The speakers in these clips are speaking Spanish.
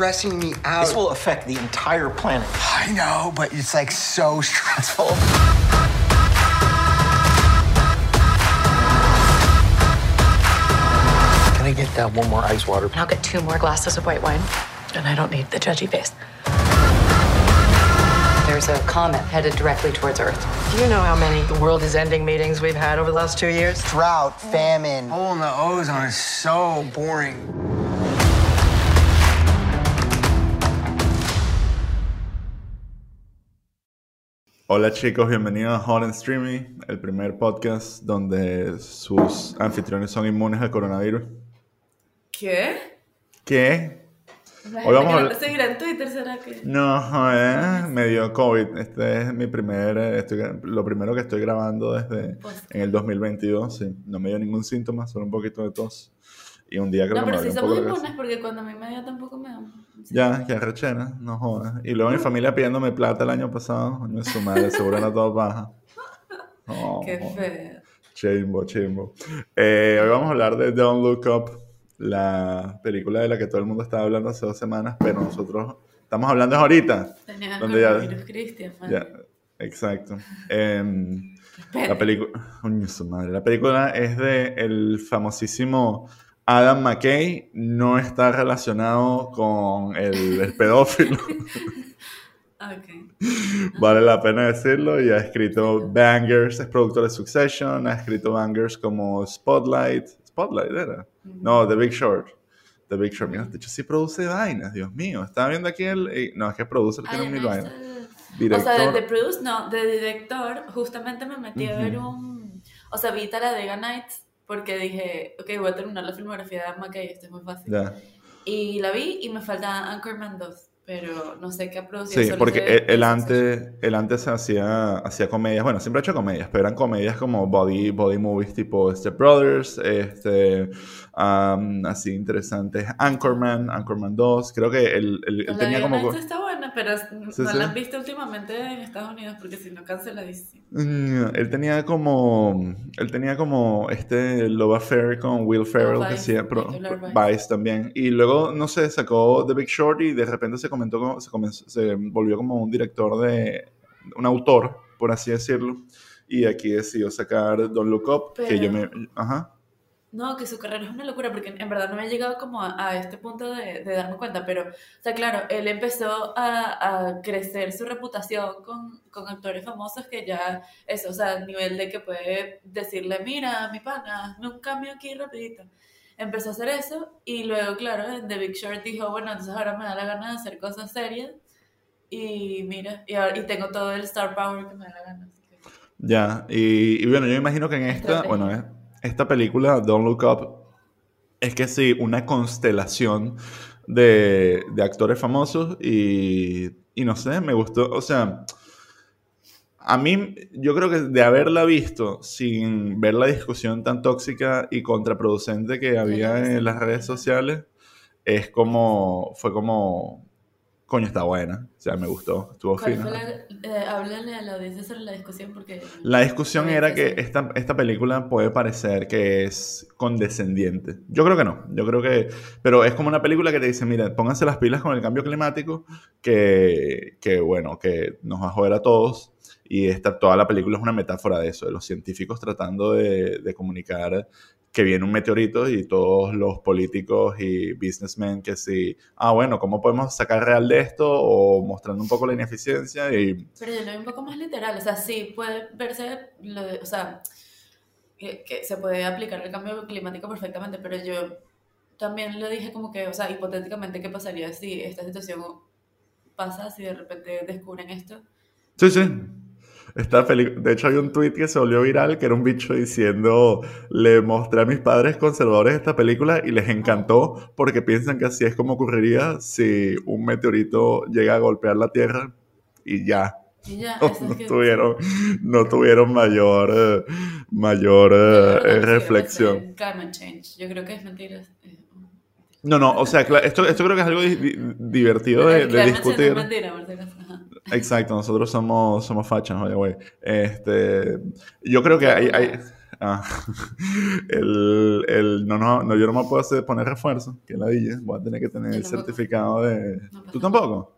breathing is stressing me out. This will affect the entire planet. I know, but it's like so stressful. Can I get that one more ice water? And I'll get two more glasses of white wine. And I don't need the judgy face. There's a comet headed directly towards Earth. Do you know how many the world is ending meetings we've had over the last two years? Drought, famine. Hole in the ozone is so boring. Hola chicos, bienvenidos a Hot and Streamy, el primer podcast donde sus anfitriones son inmunes al coronavirus. ¿Qué? ¿Qué? La Hoy vamos a no hablar- te seguirá en Twitter, ¿será que? No, joder, me dio COVID. Este es mi primer, eh, estoy- lo primero que estoy grabando desde en el 2022, sí. No me dio ningún síntoma, solo un poquito de tos. Y un día creo No, que me pero poco somos inmunes porque cuando a mí me dio tampoco me da. Ya, que arrechera, no jodas. Y luego mi familia pidiéndome plata el año pasado. Coño, su madre, seguro era todo baja. No, Qué feo. Chimbo, chimbo. Eh, hoy vamos a hablar de Don't Look Up, la película de la que todo el mundo estaba hablando hace dos semanas, pero nosotros estamos hablando es ahorita. Tenía Donde ya- Cristian. Ya, exacto. Espera. la película, su madre. La película es de el famosísimo Adam McKay. No está relacionado con el, el pedófilo. Ok. Vale la pena decirlo. Y ha escrito bangers, es productor de Succession. Ha escrito bangers como Spotlight. Spotlight era. No, The Big Short. The Big Short. Mira, de hecho, sí produce vainas, Dios mío. Estaba viendo aquí el. eh, No, es que produce, tiene ya mil no vainas. Director. O sea, de, de produce, no, de director, justamente me metí a ver un. O sea, vi Talladega Nights porque dije, ok, voy a terminar la filmografía de Adam McKay, esto es muy fácil. Ya. Y la vi y me falta Anchorman 2, pero no sé qué ha producido. Sí, porque él, antes, él antes hacía, hacía comedias, bueno, siempre ha hecho comedias, pero eran comedias como body, body movies tipo Step Brothers, este, um, así interesantes, Anchorman, Anchorman 2, creo que él, él- él tenía como... Está buena, pero no Sí, la han visto últimamente en Estados Unidos porque si no canceladísimo. Mm, Él tenía como, él tenía como este Love Affair con Will Ferrell, que hacía Vice. También. Y luego, no sé, sacó The Big Short y de repente se comentó, se, comenzó- se volvió como un director de, un autor, por así decirlo. Y aquí decidió sacar Don't Look Up, que Pero- yo me... Ajá. No, que su carrera es una locura porque en verdad no me he llegado como a, a este punto de, de darme cuenta, pero, o sea, claro, él empezó a, a crecer su reputación con, con actores famosos que ya, eso, o sea, a nivel de que puede decirle, mira, mi pana, un cambio aquí rapidito. Empezó a hacer eso y luego, claro, en The Big Short dijo, bueno, entonces ahora me da la gana de hacer cosas serias y mira, y, ahora, y tengo todo el star power que me da la gana. que- Ya, y, y bueno, yo imagino que en esta, Estrategia. bueno, eh, esta película, Don't Look Up, es que sí, una constelación de, de actores famosos y, y no sé, me gustó, o sea, a mí, yo creo que de haberla visto sin ver la discusión tan tóxica y contraproducente que había en las redes sociales, es como, fue como, coño, está buena, o sea, me gustó, estuvo ¿Cuál fina. eh, háblale a la audiencia sobre la discusión porque... La discusión era que esta, esta película puede parecer que es condescendiente. Yo creo que no. Yo creo que. Pero es como una película que te dice: mira, pónganse las pilas con el cambio climático, que, que bueno, que nos va a joder a todos. Y esta, toda la película es una metáfora de eso, de los científicos tratando de, de comunicar que viene un meteorito y todos los políticos y businessmen que sí, ah, bueno, ¿cómo podemos sacar real de esto? O mostrando un poco la ineficiencia y Pero yo lo veo un poco más literal, o sea, sí puede verse, lo de- o sea, que, que se puede aplicar el cambio climático perfectamente, pero yo también lo dije como que, o sea, hipotéticamente, ¿qué pasaría si esta situación pasa, si de repente descubren esto? Sí, sí. Esta de hecho, hay un tweet que se volvió viral que era un bicho diciendo: Le mostré a mis padres conservadores esta película y les encantó porque piensan que así es como ocurriría si un meteorito llega a golpear la Tierra y ya. Y ya, No, es que- tuvieron, no tuvieron mayor, eh, mayor eh, no, eh, reflexión. climate change, yo creo que es mentira. eh, No, no, o sea, esto, esto creo que es algo di- di- divertido de, de discutir. es mentira, Exacto, nosotros somos, somos fachas, oye, güey. Este, yo creo que hay, hay, Ah, el, el, no, no, no, yo no me puedo hacer poner refuerzo, que la dije, voy a tener que tener el certificado de... No pasa ¿Tú tampoco?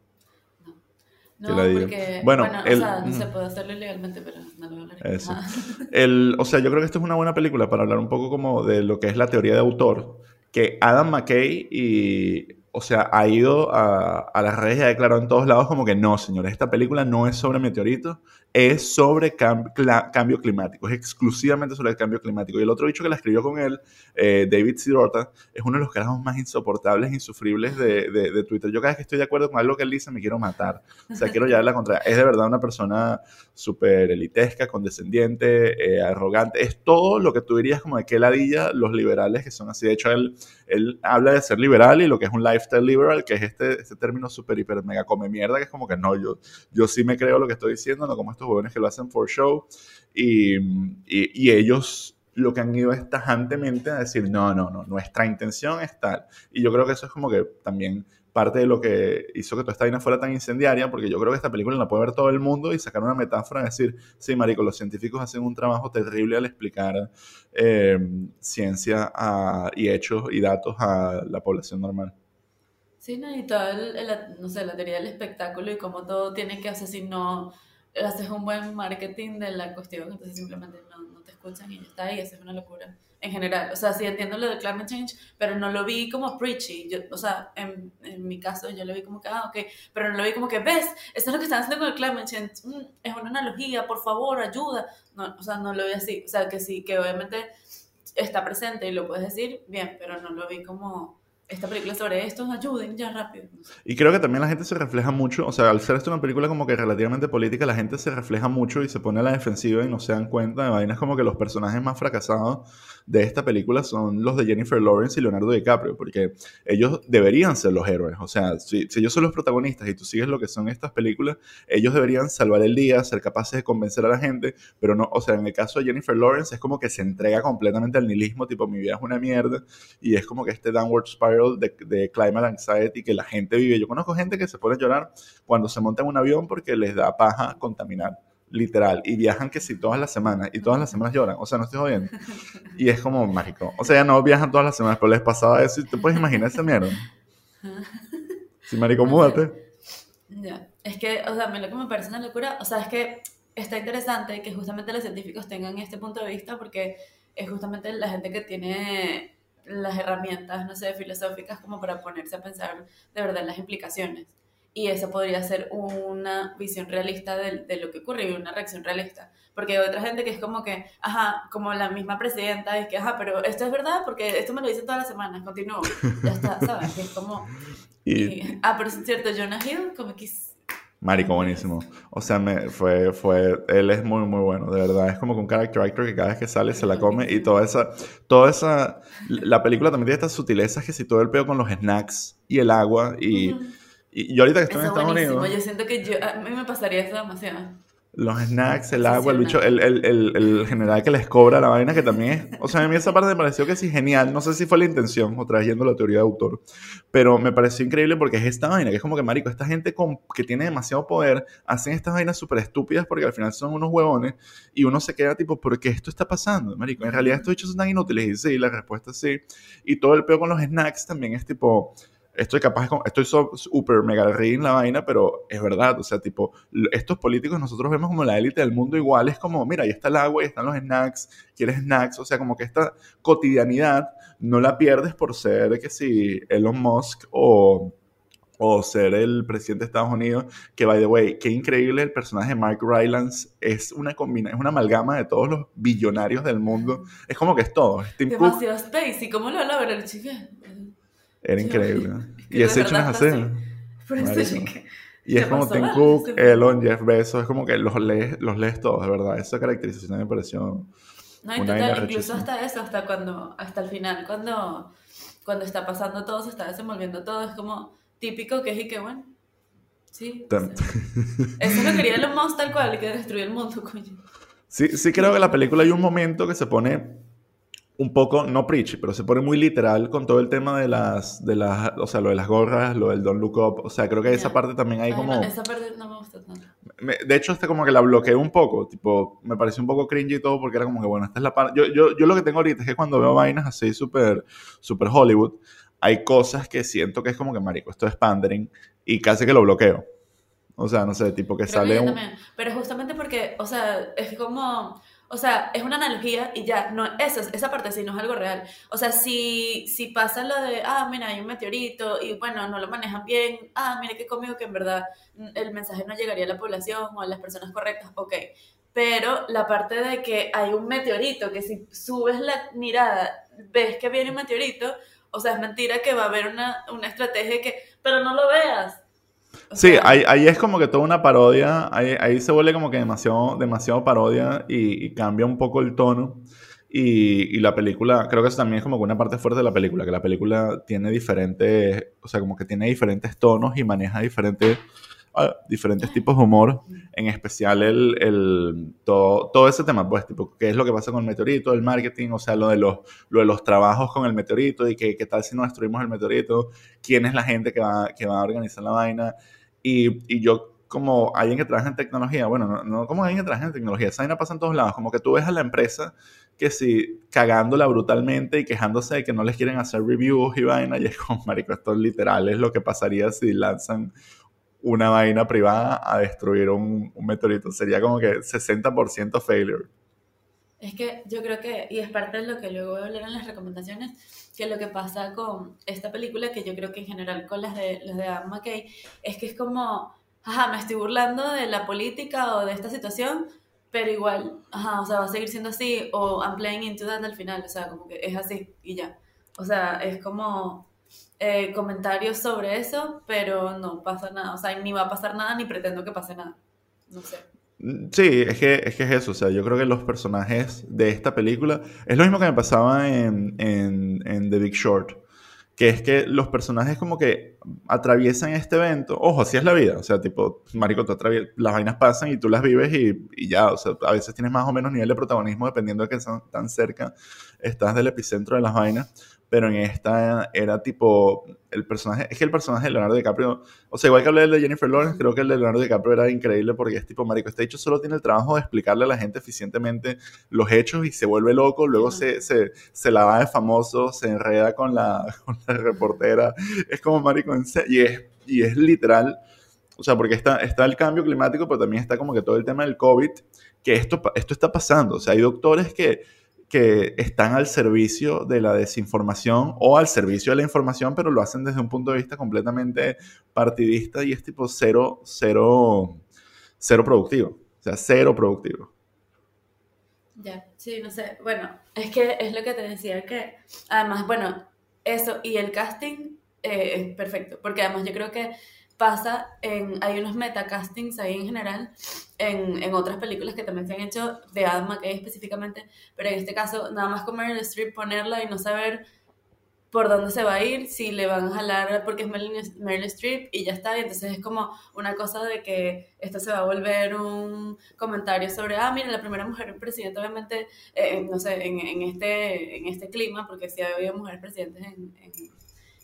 No, Que la diga. porque, Bueno, bueno, el- o sea, no ujú. se puede hacerlo ilegalmente, pero no lo hablaré. Eso. Ajá. El, o sea, yo creo que esto es una buena película para hablar un poco como de lo que es la teoría de autor, que Adam McKay y, o sea, ha ido a, a las redes y ha declarado en todos lados como que no, señores, esta película no es sobre meteoritos, es sobre cambio climático, es exclusivamente sobre el cambio climático. Y el otro bicho que la escribió con él, eh, David Sidorta, es uno de los carajos más insoportables e insufribles de, de- Twitter. Yo cada vez que estoy de acuerdo con algo que él dice me quiero matar. O sea, quiero llevar la contra. Es de verdad una persona súper elitesca, condescendiente, eh, arrogante. Es todo lo que tú dirías como de qué ladilla los liberales que son así. De hecho, él, él habla de ser liberal y lo que es un lifestyle liberal, que es este, este término súper, hiper, mega come mierda, que es como que no, yo, yo sí me creo lo que estoy diciendo, no como estos jóvenes que lo hacen for show. Y, y, y ellos lo que han ido es tajantemente a decir, no, no, no, nuestra intención es tal. Y yo creo que eso es como que también parte de lo que hizo que toda esta vaina fuera tan incendiaria, porque yo creo que esta película la puede ver todo el mundo y sacar una metáfora y decir, sí, marico, los científicos hacen un trabajo terrible al explicar eh, ciencia a- y hechos y datos a la población normal. Sí, no, y todo el, el- no sé, la teoría del espectáculo y cómo todo tiene que hacer si no haces un buen marketing de la cuestión, entonces simplemente no, no te escuchan y ya está, y eso es una locura en general. O sea, sí entiendo lo de climate change, pero no lo vi como preachy. Yo, o sea, en, en mi caso yo lo vi como que, ah, ok, pero no lo vi como que, ves, eso es lo que están haciendo con el climate change, Mm, es una analogía, por favor, ayuda. No, o sea, no lo vi así. O sea, que sí, que obviamente está presente y lo puedes decir, bien, pero no lo vi como esta película sobre esto, ayuden ya rápido. Y creo que también la gente se refleja mucho, o sea, al ser esto una película como que relativamente política, la gente se refleja mucho y se pone a la defensiva y no se dan cuenta de vainas como que los personajes más fracasados de esta película son los de Jennifer Lawrence y Leonardo DiCaprio, porque ellos deberían ser los héroes, o sea, si, si ellos son los protagonistas y tú sigues lo que son estas películas, ellos deberían salvar el día, ser capaces de convencer a la gente, pero no, o sea, en el caso de Jennifer Lawrence es como que se entrega completamente al nihilismo, tipo, mi vida es una mierda, y es como que este downward spiral de, de climate anxiety que la gente vive. Yo conozco gente que se pone a llorar cuando se monta en un avión porque les da paja contaminar, literal, y viajan que si todas las semanas, y todas las semanas lloran, o sea, no estoy jodiendo. Y es como mágico. O sea, ya no viajan todas las semanas, pero les pasaba eso y te puedes imaginar esa mierda. Sí, marico, múdate. Ya, es que, o sea, a mí lo que me parece una locura, o sea, es que está interesante que justamente los científicos tengan este punto de vista porque es justamente la gente que tiene las herramientas, no sé, filosóficas como para ponerse a pensar de verdad en las implicaciones. Y esa podría ser una visión realista de, de lo que ocurre y una reacción realista. Porque hay otra gente que es como que, ajá, como la misma presidenta, es que, ajá, pero esto es verdad porque esto me lo dicen todas las semanas, continúo. Ya está, ¿sabes? Que es como... Y, y- ah, pero es cierto, Jonah Hill, como que... marico, buenísimo. O sea, me, fue, fue, él es muy, muy bueno, de verdad. Es como que un character actor que cada vez que sale se la come y toda esa, toda esa, la película también tiene estas sutilezas que si todo el peo con los snacks y el agua y, y yo ahorita que estoy en Eso Estados buenísimo. Unidos... Yo siento que yo, a mí me pasaría eso demasiado. Los snacks, el agua, el bicho, el, el, el, el general que les cobra la vaina, que también es. O sea, a mí esa parte me pareció que sí, genial. No sé si fue la intención, o trayendo la teoría de autor. Pero me pareció increíble porque es esta vaina, que es como que, marico, esta gente con, que tiene demasiado poder, hacen estas vainas súper estúpidas porque al final son unos huevones y uno se queda tipo, ¿por qué esto está pasando, marico? En realidad estos bichos son tan inútiles. Y sí, la respuesta es sí. Y todo el peo con los snacks también es tipo estoy capaz, de- estoy super mega en la vaina, pero es verdad, o sea, tipo, estos políticos nosotros vemos como la élite del mundo igual, es como, mira, ahí está el agua, ahí están los snacks, quieres snacks, o sea, como que esta cotidianidad no la pierdes por ser que si Elon Musk o o ser el presidente de Estados Unidos, que by the way, qué increíble el personaje de Mark Rylance, es una combina, es una amalgama de todos los billonarios del mundo, es como que es todo, es Tim Cook, Demasiado space. ¿Y cómo lo logra el chico? Era increíble, es que y ese hecho no es así. Por eso que- Y es ¿Qué como? Tim Cook, sí. Elon, Jeff Bezos, es como que los lees, los lees todos, de verdad. Esa caracterización me pareció No, y una total, incluso hasta eso, hasta cuando, hasta el final, cuando, cuando está pasando todo, se está desenvolviendo todo, es como típico que es y que bueno. Sí. o sea, eso lo quería Elon Musk tal cual, que destruye el mundo, coño. Sí, sí creo que en la película hay un momento que se pone un poco, no preachy, pero se pone muy literal con todo el tema de las, de las, o sea, lo de las gorras, lo del don't look up, o sea, creo que esa parte también hay Ay, como... no, esa parte no me gusta tanto. me- de hecho, hasta como que la bloqueé un poco. Tipo, me pareció un poco cringy y todo porque era como que, bueno, esta es la parte. Yo, yo, yo lo que tengo ahorita es que cuando veo vainas así súper súper Hollywood, hay cosas que siento que es como que, marico, esto es pandering y casi que lo bloqueo. O sea, no sé, tipo que sale un... Pero justamente porque, o sea, es como, o sea, es una analogía y ya, no, eso, esa parte sí no es algo real. O sea, si, si pasa lo de, ah, mira, hay un meteorito y bueno, no lo manejan bien, ah, mira qué conmigo que en verdad el mensaje no llegaría a la población o a las personas correctas, ok. Pero la parte de que hay un meteorito, que si subes la mirada, ves que viene un meteorito, o sea, es mentira que va a haber una, una estrategia que, pero no lo veas. O Sí, sea, ahí, ahí es como que toda una parodia, ahí, ahí se vuelve como que demasiado, demasiado parodia y, y cambia un poco el tono. Y, y la película, creo que eso también es como que una parte fuerte de la película, que la película tiene diferentes, o sea, como que tiene diferentes tonos y maneja diferentes, ah, diferentes tipos de humor, en especial el, el, todo, todo ese tema, pues, tipo, qué es lo que pasa con el meteorito, el marketing, o sea, lo de los, lo de los trabajos con el meteorito y que, qué tal si no destruimos el meteorito, quién es la gente que va, que va a organizar la vaina. Y, yo, como alguien que trabaja en tecnología, bueno, no, no como alguien que trabaja en tecnología, esa vaina pasa en todos lados, como que tú ves a la empresa que si cagándola brutalmente y quejándose de que no les quieren hacer reviews y vaina, y es como, marico, esto literal es lo que pasaría si lanzan una vaina privada a destruir un, un meteorito. Sería como que 60% failure. Es que yo creo que, y es parte de lo que luego voy a hablar en las recomendaciones, que lo que pasa con esta película, que yo creo que en general con las de, las de Adam McKay, es que es como, ajá, me estoy burlando de la política o de esta situación, pero igual, ajá, o sea, va a seguir siendo así, o I'm playing into that al final, o sea, como que es así y ya. O sea, es como eh, comentarios sobre eso, pero no pasa nada, o sea, ni va a pasar nada, ni pretendo que pase nada. No sé. Sí, es que, es que es eso, o sea, yo creo que los personajes de esta película es lo mismo que me pasaba en, en, The Big Short, que es que los personajes como que atraviesan este evento, ojo, así es la vida, o sea, tipo, marico, tú las vainas pasan y tú las vives y, y ya, o sea, a veces tienes más o menos nivel de protagonismo dependiendo de que tan cerca estás del epicentro de las vainas, pero en esta era tipo, el personaje, es que el personaje de Leonardo DiCaprio, o sea, igual que hablé de Jennifer Lawrence, creo que el de Leonardo DiCaprio era increíble porque es tipo, marico, este hecho solo tiene el trabajo de explicarle a la gente eficientemente los hechos y se vuelve loco, luego se, se, se la va de famoso, se enreda con la, con la reportera, es como, marico, en y es, y es literal, o sea, porque está, está el cambio climático, pero también está como que todo el tema del COVID, que esto, esto está pasando, o sea, hay doctores que que están al servicio de la desinformación o al servicio de la información, pero lo hacen desde un punto de vista completamente partidista y es tipo cero, cero, cero productivo. O sea, cero productivo. Ya, sí, no sé. Bueno, es que es lo que te decía que, además, bueno, eso y el casting eh, es perfecto, porque además yo creo que pasa en, hay unos metacastings ahí en general, en, en otras películas que también se han hecho, de Adam McKay específicamente, pero en este caso, nada más con Meryl Streep ponerla y no saber por dónde se va a ir, si le van a jalar porque es Meryl, Meryl Streep y ya está. Y entonces es como una cosa de que esto se va a volver un comentario sobre, ah, mira, la primera mujer presidenta, obviamente, eh, no sé, en, en, este, en este clima, porque sí ha habido mujeres presidentes en, en,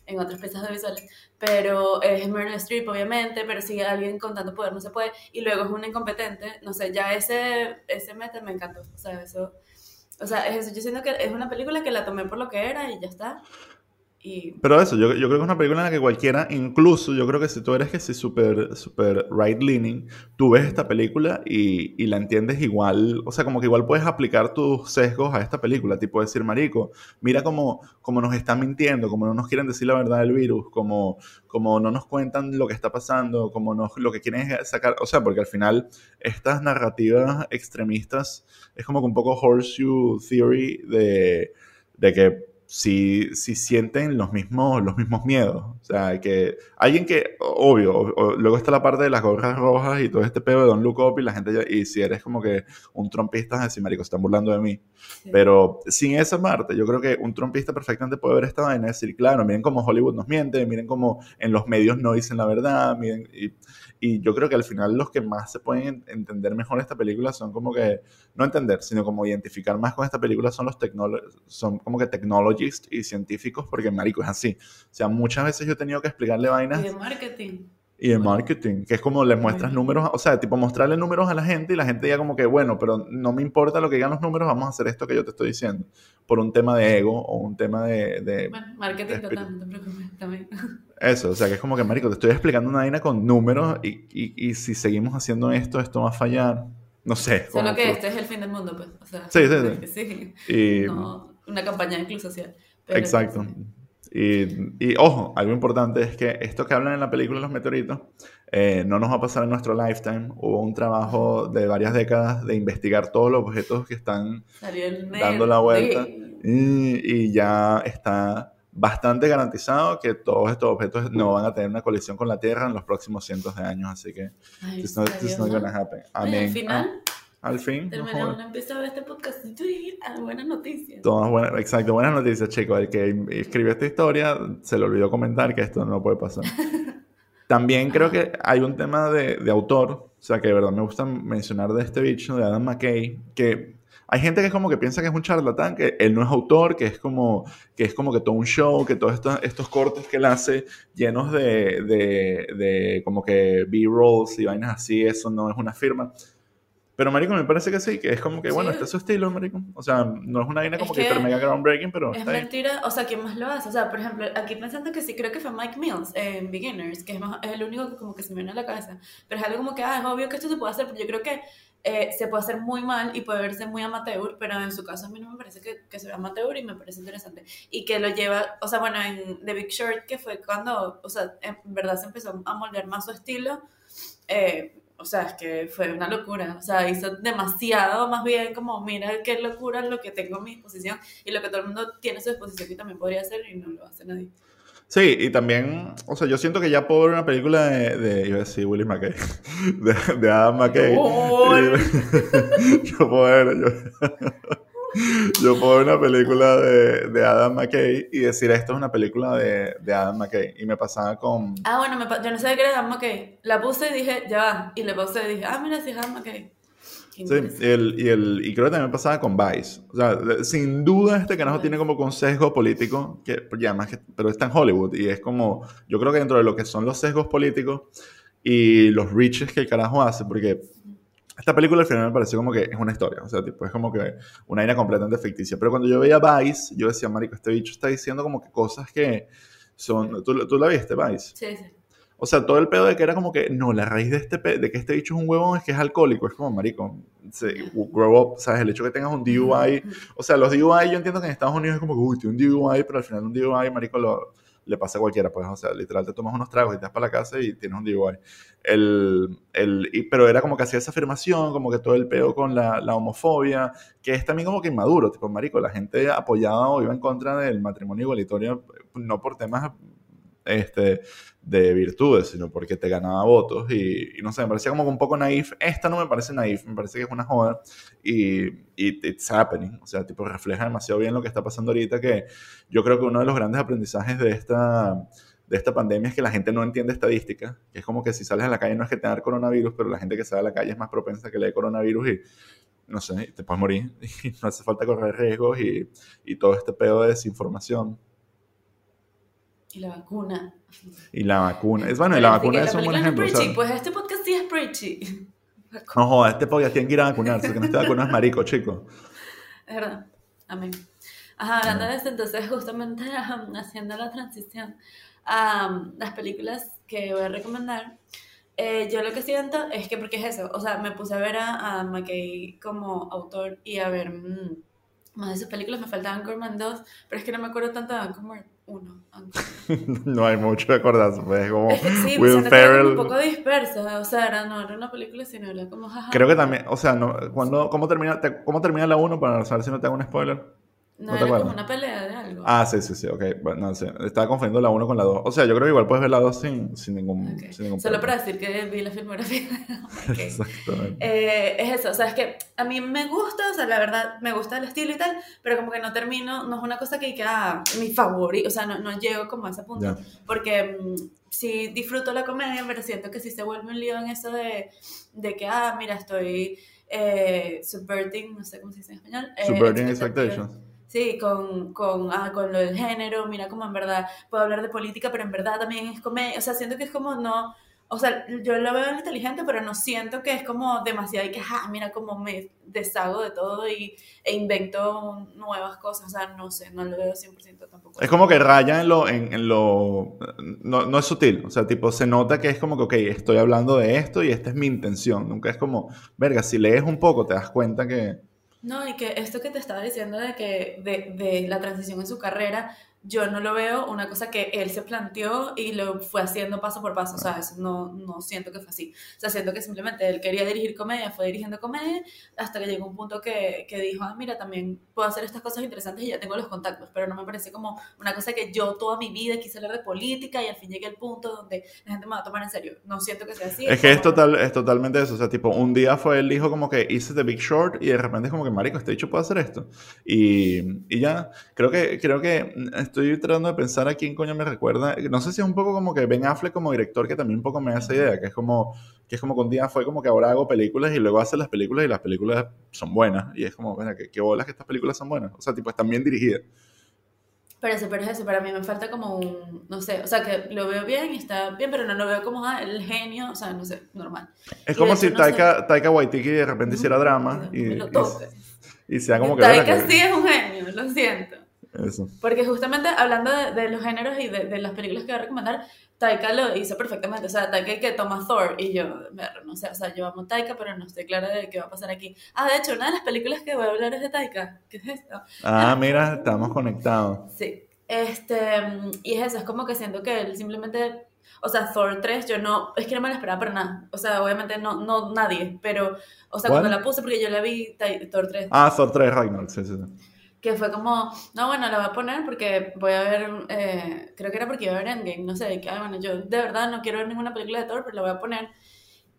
en otras piezas audiovisuales, pero es Meryl Streep, obviamente, pero si alguien con tanto poder no se puede, y luego es un incompetente, no sé, ya ese, ese meta me encantó, o sea, eso... O sea, es eso. Yo siento que es una película que la tomé por lo que era y ya está. Y... Pero eso, yo, yo creo que es una película en la que cualquiera, incluso yo creo que si tú eres que sí súper super right-leaning, tú ves esta película y, y, la entiendes igual, o sea, como que igual puedes aplicar tus sesgos a esta película, tipo decir, marico, mira cómo, cómo nos están mintiendo, cómo no nos quieren decir la verdad del virus, como, como no nos cuentan lo que está pasando, como nos, lo que quieren es sacar, o sea, porque al final estas narrativas extremistas es como que un poco horseshoe theory de, de que si, si sienten los mismos, los mismos miedos. O sea, que alguien que, obvio, o, o, luego está la parte de las gorras rojas y todo este pedo de Don't Look Up y la gente ya, y si eres como que un trompista, así, marico, están burlando de mí. Sí. Pero sin esa parte, yo creo que un trompista perfectamente puede ver esta vaina y decir, claro, miren cómo Hollywood nos miente, miren cómo en los medios no dicen la verdad, miren, y, y yo creo que al final los que más se pueden entender mejor esta película son como que, no entender, sino como identificar más con esta película son los son como que technologists y científicos, porque marico es así. O sea, muchas veces yo he tenido que explicarle vainas. Y de marketing. y de marketing, que es como le muestras números, o sea, tipo mostrarle números a la gente y la gente ya como que, bueno, pero no me importa lo que digan los números, vamos a hacer esto que yo te estoy diciendo, por un tema de ego o un tema de... de Bueno, marketing de total, no te preocupes, también. Eso, o sea, que es como que, marico, te estoy explicando una vaina con números y, y, y si seguimos haciendo esto, esto va a fallar. No sé. Solo que que- este es el fin del mundo, pues. O sea, Sí, sí, sí. Y- No, una campaña de incluso social. pero- Exacto. Y, y, ojo, algo importante es que esto que hablan en la película Los Meteoritos eh, no nos va a pasar en nuestro lifetime. Hubo un trabajo de varias décadas de investigar todos los objetos que están dando la vuelta y, y ya está bastante garantizado que todos estos objetos no van a tener una colisión con la Tierra en los próximos cientos de años. Así que Ay, it's not, ¿serio, it's not no? gonna happen. I mean, al final, ah, al fin, no termina jodas. uno empieza a ver este podcast y y ah, buenas noticias. Todas buenas, exacto, buenas noticias, chicos. El que escribió esta historia se le olvidó comentar que esto no puede pasar. También creo que hay un tema de, de autor, o sea, que de verdad me gusta mencionar de este bicho, de Adam McKay, que hay gente que es como que piensa que es un charlatán, que él no es autor, que es como que, es como que todo un show, que todos estos, estos cortes que él hace llenos de, de, de como que B-rolls y vainas así, eso no es una firma. Pero, marico, me parece que sí, que es como que, bueno, Sí. este es su estilo, marico. O sea, no es una vaina como Es que, que hiper mega groundbreaking, pero Es está mentira, o sea, ¿quién más lo hace? O sea, por ejemplo, aquí pensando que sí, creo que fue Mike Mills en Beginners, que es, más- es el único que como que se me viene a la cabeza. Pero es algo como que, ah, es obvio que esto se puede hacer, pero yo creo que eh, se puede hacer muy mal y puede verse muy amateur, pero en su caso a mí no me parece que, que se vea amateur y me parece interesante. Y que lo lleva, o sea, bueno, en The Big Short, que fue cuando, o sea, en verdad se empezó a moldear más su estilo, eh, o sea, es que fue una locura. O sea, hizo demasiado, más bien como, mira qué locura lo que tengo a mi disposición y lo que todo el mundo tiene a su disposición y también podría hacer y no lo hace nadie. Sí, y también, o sea, yo siento que ya puedo ver una película de, de iba a decir Willis McKay, de, de Adam McKay. Y- yo puedo ver, yo, yo puedo ver una película de, de Adam McKay y decir, esto es una película de, de Adam McKay. Y me pasaba con, Ah, bueno, me yo no sabía que era Dan McKay. La puse y dije, ya va. Y le puse y dije, ah, mira, sí es Dan McKay. Sí, y, el, y, el, y creo que también pasaba con Vice. O sea, sin duda este carajo tiene como con sesgo político, que, ya más que, pero está en Hollywood y es como, yo creo que dentro de lo que son los sesgos políticos y los reaches que el carajo hace, porque esta película al final me pareció como que es una historia, o sea, tipo, es como que una idea completamente ficticia. Pero cuando yo veía Vice, yo decía, marico, este bicho está diciendo como que cosas que son, ¿tú, tú la viste, Vice? Sí, sí. O sea, todo el pedo de que era como que, no, la raíz de, este pe- de que este bicho es un huevón es que es alcohólico. Es como, marico, se, grow up, ¿sabes? El hecho de que tengas un DUI. O sea, los DUI yo entiendo que en Estados Unidos es como que, uy, tiene un DUI, pero al final un DUI, marico, lo, le pasa a cualquiera, pues. O sea, literal, te tomas unos tragos y te vas para la casa y tienes un DUI. El, el, pero era como que hacía esa afirmación, como que todo el pedo con la, la homofobia, que es también como que inmaduro. Tipo, marico, la gente apoyaba o iba en contra del matrimonio igualitario, no por temas este, de virtudes, sino porque te ganaba votos y, y no sé, me parecía como un poco naif. Esta no me parece naif, me parece que es una joda y, y it's happening, o sea, tipo refleja demasiado bien lo que está pasando ahorita, que yo creo que uno de los grandes aprendizajes de esta, de esta pandemia es que la gente no entiende estadística, que es como que si sales a la calle no es que te da coronavirus, pero la gente que sale a la calle es más propensa que le dé coronavirus y no sé, te puedes morir y no hace falta correr riesgos y, y todo este pedo de desinformación. Y la vacuna. Y la vacuna. Es bueno, y la vacuna es un buen ejemplo. sea, preachy. Pues este podcast sí es preachy. no jodas, este podcast tiene que ir a vacunarse, que no esté vacunado es marico, chico. Es verdad. Amén. Ajá, hablando de esto, entonces justamente um, haciendo la transición a um, las películas que voy a recomendar, eh, yo lo que siento es que, porque es eso, o sea, me puse a ver a, a McKay como autor y a ver mm, más de sus películas, me falta Anchorman 2, pero es que no me acuerdo tanto de Anchorman 1. Anchorman. no hay mucho acordarse, pues es como sí, Will Ferrell. un poco dispersa, o sea, era, no era una película, sino era como. Creo que también, o sea, no, cuando, ¿cómo, termina, te- ¿cómo termina la 1 para saber si no te hago un spoiler? No, ¿no te era como acuerdas? una pelea de algo. Ah, sí, sí, sí, ok. Bueno, no sé. Estaba confundiendo la 1 con la 2. O sea, yo creo que igual puedes ver la 2 sin, sin ningún, Ok. sin ningún Solo para decir que vi la filmografía McKay. Exactamente. Eh, es eso, o sea, es que a mí me gusta, o sea, la verdad, me gusta el estilo y tal, pero como que no termino, no es una cosa que queda mi favorito, o sea, no, no llego como a ese punto, porque mm, sí disfruto la comedia, pero siento que sí se vuelve un lío en eso de, de que, ah, mira, estoy eh, subverting, no sé cómo se dice en español. eh, Subverting expectations. Sí, con, con, ah, con lo del género, mira como en verdad puedo hablar de política, pero en verdad también es comedia, o sea, siento que es como no, o sea, yo lo veo inteligente, pero no siento que es como demasiado y que, ah, mira cómo me deshago de todo y, e invento nuevas cosas. O sea, no sé, no lo veo 100% tampoco. Es como que raya en lo... En, en lo no, no, es sutil. O sea, tipo, se nota que es como que, ok, estoy hablando de esto y esta es mi intención. Nunca es como, verga, si lees un poco te das cuenta que... No, y que esto que te estaba diciendo de que de, de la transición en su carrera, yo no lo veo una cosa que él se planteó y lo fue haciendo paso por paso, ¿sabes? No, no siento que fue así. O sea, siento que simplemente él quería dirigir comedia, fue dirigiendo comedia, hasta que llegó un punto que, que dijo, ah, mira, también puedo hacer estas cosas interesantes y ya tengo los contactos, pero no me parece como una cosa que yo toda mi vida quise hablar de política y al fin llegué al punto donde la gente me va a tomar en serio. No siento que sea así. Es, que es, total, es totalmente eso, o sea, tipo, un día fue él dijo como que hice The Big Short y de repente es como que, marico, este dicho puede hacer esto. Y, y ya, creo que, creo que estoy tratando de pensar a quién coño me recuerda. No sé si es un poco como que Ben Affleck como director, que también un poco me da esa idea, que es como que es como que un día fue como que ahora hago películas y luego hace las películas y las películas son buenas. Y es como, bueno, ¿qué, qué bolas que estas películas son buenas? O sea, tipo, están bien dirigidas. Pero eso, pero eso, para mí me falta como un, no sé, o sea, que lo veo bien y está bien, pero no lo veo como ah, el genio, o sea, no sé, normal. Es como si no Taika, sé... Taika Waititi de repente hiciera drama y, y, y, sea como que... Taika sí es un genio, lo siento. Eso. Porque justamente hablando de, de los géneros y de, de, las películas que voy a recomendar, Taika lo hizo perfectamente. O sea, Taika que toma Thor y yo, no sé, o sea, yo amo Taika, pero no estoy clara de qué va a pasar aquí. Ah, de hecho, una de las películas que voy a hablar es de Taika. ¿Qué es esto? Ah, mira, estamos conectados. Sí. Este, y es eso, es como que siento que él simplemente o sea, Thor 3, yo no, es que no me la esperaba para nada. O sea, obviamente no, no nadie, pero, o sea, ¿Cuál? cuando la puse, porque yo la vi, Thor 3. Ah, Thor 3, Ragnarok, sí, sí, sí que fue como, no, bueno, la voy a poner porque voy a ver, eh, creo que era porque iba a ver Endgame, no sé, que, bueno, yo de verdad no quiero ver ninguna película de Thor, pero la voy a poner.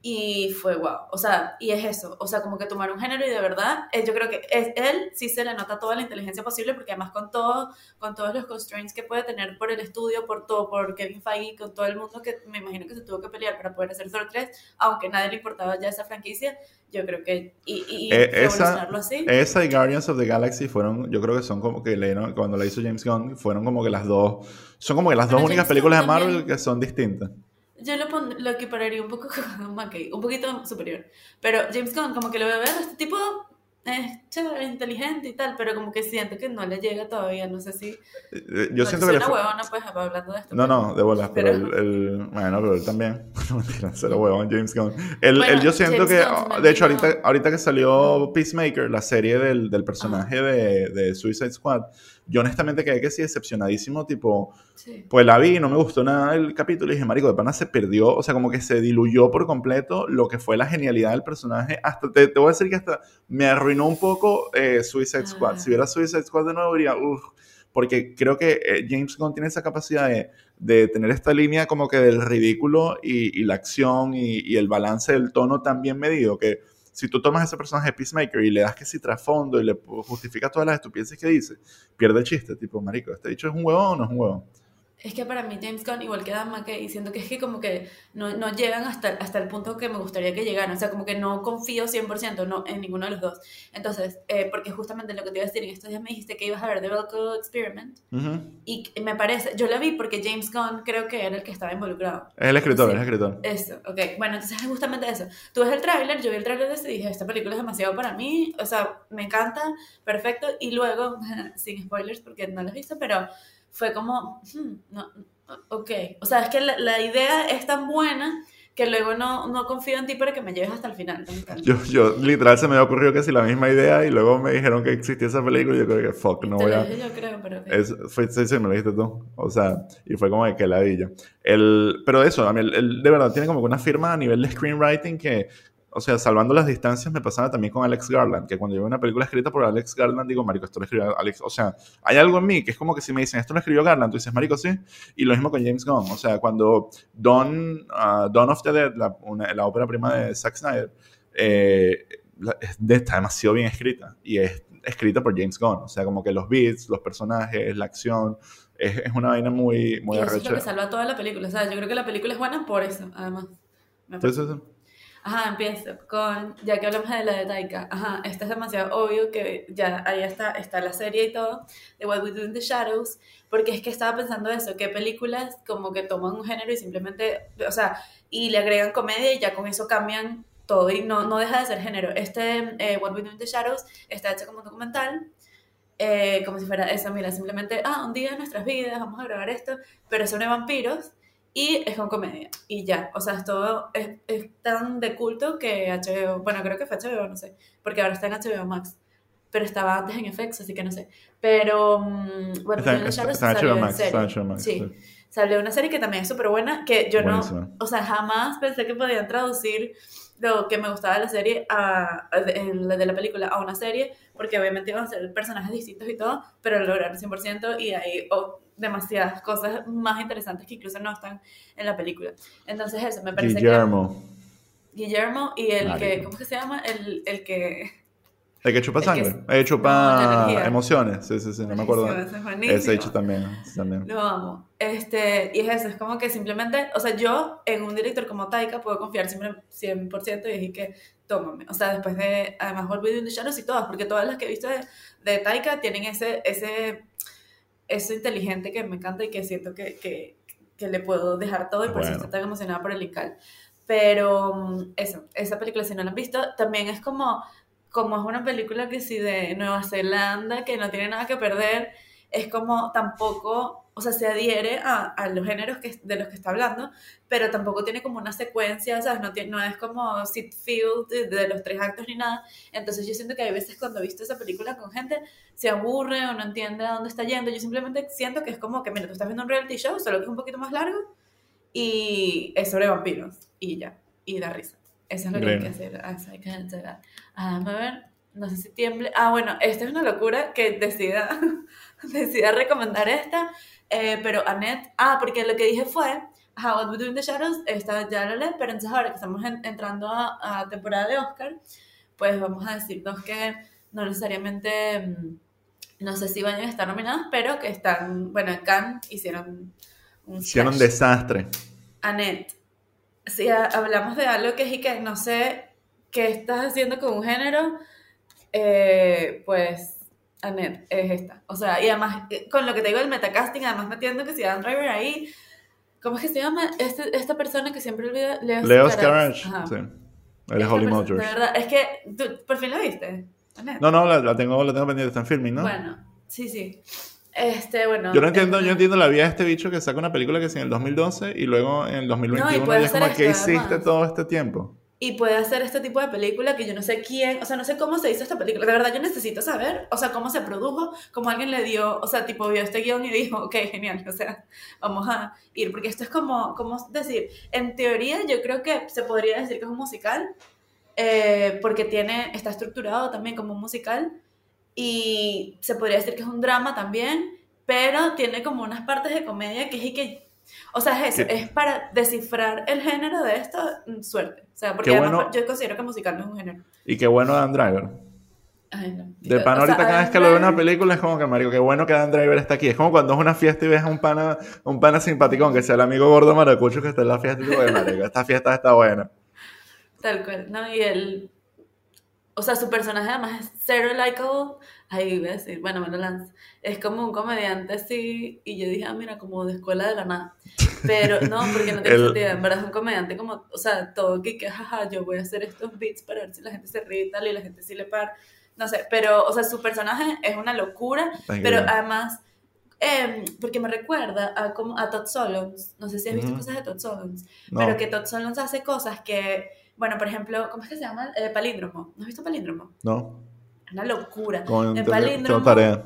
Y fue wow, o sea, y es eso, o sea, como que tomar un género y de verdad, eh, yo creo que es, él sí se le nota toda la inteligencia posible, porque además con todo, con todos los constraints que puede tener por el estudio, por todo, por Kevin Feige, con todo el mundo que me imagino que se tuvo que pelear para poder hacer Thor 3, aunque nadie le importaba ya esa franquicia, yo creo que y, y eh, esa, así. Esa y Guardians of the Galaxy fueron, yo creo que son como que cuando la hizo James Gunn, fueron como que las dos, son como que las dos únicas películas de Marvel que son distintas. Yo lo, pon, lo equipararía un poco con McKay, un poquito superior. Pero James Gunn, como que lo veo este tipo es chévere, inteligente y tal, pero como que siento que no le llega todavía, no sé si... Eh, yo siento que... una huevona, pues, hablando de esto. No, no, de bolas, pero, pero el, el, Bueno, pero él también. No mentira, cero huevón, James Gunn. El, bueno, el yo siento James que... De hecho, ahorita, ahorita que salió Peacemaker, la serie del, del personaje de, de Suicide Squad, yo honestamente quedé que sí decepcionadísimo, tipo, sí. pues la vi y no me gustó nada el capítulo y dije, marico, de pana se perdió, o sea, como que se diluyó por completo lo que fue la genialidad del personaje, hasta, te, te voy a decir que hasta me arruinó un poco eh, Suicide Squad, ah. si hubiera Suicide Squad de nuevo diría, uff, porque creo que eh, James Gunn tiene esa capacidad de, de, tener esta línea como que del ridículo y, y la acción y, y el balance del tono tan bien medido que si tú tomas ese personaje de Peacemaker y le das que si trasfondo y le justificas todas las estupideces que dice, pierde el chiste. Tipo, marico, ¿este dicho es un huevón o no es un huevón? Es que para mí James Gunn, igual que Dan McKay, siento que es que como que no, no llegan hasta, hasta el punto que me gustaría que llegaran. O sea, como que no confío 100% no, en ninguno de los dos. Entonces, eh, porque justamente lo que te iba a decir, en estos días me dijiste que ibas a ver The Velcro Experiment. Uh -huh. Y me parece, yo la vi porque James Gunn creo que era el que estaba involucrado. Es el escritor, sí. es el escritor. Eso, ok. Bueno, entonces es justamente eso. Tú ves el tráiler, yo vi el tráiler y dije, esta película es demasiado para mí. O sea, me encanta, perfecto. Y luego, sin spoilers porque no lo he visto, pero fue como, hmm, no Ok, o sea, es que la, la, idea es tan buena que luego no, no confío en ti para que me lleves hasta el final. Yo, yo, literal, se me había ocurrido que si la misma idea y luego me dijeron que existía esa película y yo creo que, fuck, no voy a... Yo creo, pero... Okay. Es, fue, sí, sí, me lo dijiste tú. O sea, y fue como de que ladilla. El, pero eso, a mí, el, el, de verdad, tiene como una firma a nivel de screenwriting que o sea, salvando las distancias, me pasaba también con Alex Garland, que cuando yo veo una película escrita por Alex Garland, digo, marico, esto lo escribió Alex, o sea, hay algo en mí que es como que si me dicen, esto lo escribió Garland, tú dices, marico, sí, y lo mismo con James Gunn, o sea, cuando Dawn, uh, Dawn of the Dead, la, una, la ópera prima de Zack Snyder, eh, está demasiado bien escrita, y es escrita por James Gunn, o sea, como que los beats, los personajes, la acción, es, es una vaina muy, muy y eso arrecha. es lo que salva toda la película, o sea, yo creo que la película es buena por eso, además. Entonces, Ajá, empiezo con, ya que hablamos de la de Taika, ajá, esto es demasiado obvio que ya ahí está, está la serie y todo, de What We Do in the Shadows, porque es que estaba pensando eso, que películas como que toman un género y simplemente, o sea, y le agregan comedia y ya con eso cambian todo y no, no deja de ser género. Este eh, What We Do in the Shadows está hecho como un documental, eh, como si fuera eso, mira, simplemente, ah, un día en nuestras vidas, vamos a grabar esto, pero es sobre vampiros y es con comedia. Y ya, o sea, es todo, es, es tan de culto que HBO, bueno, creo que fue HBO, no sé, porque ahora está en HBO Max, pero estaba antes en FX, así que no sé. Pero, mm, bueno, Está, está- está HBO Max, está. HBO Max, Sí. sí. Salió una serie que también es súper buena, que yo Buenísima. no, o sea, jamás pensé que podían traducir lo que me gustaba de la serie a, de, la de la película a una serie, porque obviamente iban a ser personajes distintos y todo, pero lo lograron 100% y hay oh, demasiadas cosas más interesantes que incluso no están en la película. Entonces eso, me parece Guillermo. que Guillermo y el que. ¿cómo que se llama? El, el que... El que chupa El que sangre. es- El que No, chupa energía. emociones. Sí, sí, sí, no me acuerdo. Ese es. Ese hecho también. también. Lo amo. Este, y es eso, es como que simplemente, o sea, yo en un director como Taika puedo confiar siempre 100% y dije que tómame. O sea, después de, además, in the Shadows y todas, porque todas las que he visto de, de Taika tienen ese, ese, eso inteligente que me encanta y que siento que, que, que le puedo dejar todo y por eso Bueno. estoy tan emocionada por el Incal. Pero mm, eso, esa película si no la han visto, también es como, como es una película que si de Nueva Zelanda, que no tiene nada que perder, es como tampoco, o sea, se adhiere a, a los géneros que, de los que está hablando, pero tampoco tiene como una secuencia, ¿sabes? No, tiene, no es como sit field de, de los tres actos ni nada. Entonces yo siento que hay veces cuando he visto esa película con gente, se aburre o no entiende a dónde está yendo. Yo simplemente siento que es como que, mira, tú estás viendo un reality show, solo que es un poquito más largo y es sobre vampiros y ya, y da risa. Eso es lo que hay que hacer. Ah, can't say that. Ah, a ver, no sé si tiemble. Ah, bueno, esta es una locura que decida, decida recomendar esta, eh, pero Annette, ah, porque lo que dije fue, ajá, What We Do in the Shadows, esta ya la leí, pero entonces ahora que estamos en- entrando a, a temporada de Oscar, pues vamos a decirnos que no necesariamente, mm, no sé si van a estar nominadas, pero que están, bueno, en Cannes hicieron un Hicieron splash. desastre. Annette, si ha- hablamos de algo que es y que no sé qué estás haciendo con un género, eh, pues Annette es esta. O sea, y además eh, con lo que te digo del metacasting, además metiendo que si Dan Driver ahí, ¿cómo es que se llama? Este, esta persona que siempre olvida, Leo, Leo Scarage. Sí. El persona- Motors. De verdad, es que tú por fin la viste, Annette. No, no, la, la tengo, la tengo pendiente, está en filming, ¿no? Bueno, sí, sí. Este, bueno. Yo no entiendo, es yo entiendo la vida de este bicho que saca una película que es en el 2012 y luego en el 2021 puede ya es como, ¿qué esto, hiciste además. todo este tiempo? Y puede hacer este tipo de película que yo no sé quién, o sea, no sé cómo se hizo esta película. De verdad, yo necesito saber, o sea, cómo se produjo, cómo alguien le dio, o sea, tipo, vio este guion y dijo, ok, genial, o sea, vamos a ir. Porque esto es como, ¿cómo decir? En teoría, yo creo que se podría decir que es un musical, eh, porque tiene, está estructurado también como un musical, y se podría decir que es un drama también, pero tiene como unas partes de comedia que es y que o sea, es eso, Qué- es para descifrar el género de esto, mm, suerte. O sea, porque además bueno. yo considero que musical no es un género. Y qué bueno Dan Driver. Ay, no. De pan O sea, ahorita cada vez que lo veo en una película es como que, marico, qué bueno que Dan Driver está aquí. Es como cuando es una fiesta y ves a un pana, un pana simpaticón, que sea el amigo gordo maracucho que está en la fiesta y "Oye, marico, esta fiesta está buena. Tal cual, ¿no? Y él, o sea, su personaje además es zero likable, ahí voy a decir, bueno, me lo lanzo, es como un comediante así, y yo dije, ah, mira, como de escuela de la nada, pero no, porque no tiene El- sentido, en verdad es un comediante como, o sea, todo que, que, jaja, yo voy a hacer estos beats para ver si la gente se ríe y tal, y la gente sí le para, no sé, pero, o sea, su personaje es una locura, Está pero increíble. además... em, porque me recuerda a, como, a Todd Solondz, no sé si has visto Ujú. cosas de Todd Solondz, No. pero que Todd Solondz hace cosas que, bueno, por ejemplo, ¿cómo es que se llama? Eh, palíndromo. ¿No has visto palíndromo? No, Una locura. con, en palíndromo, tarea.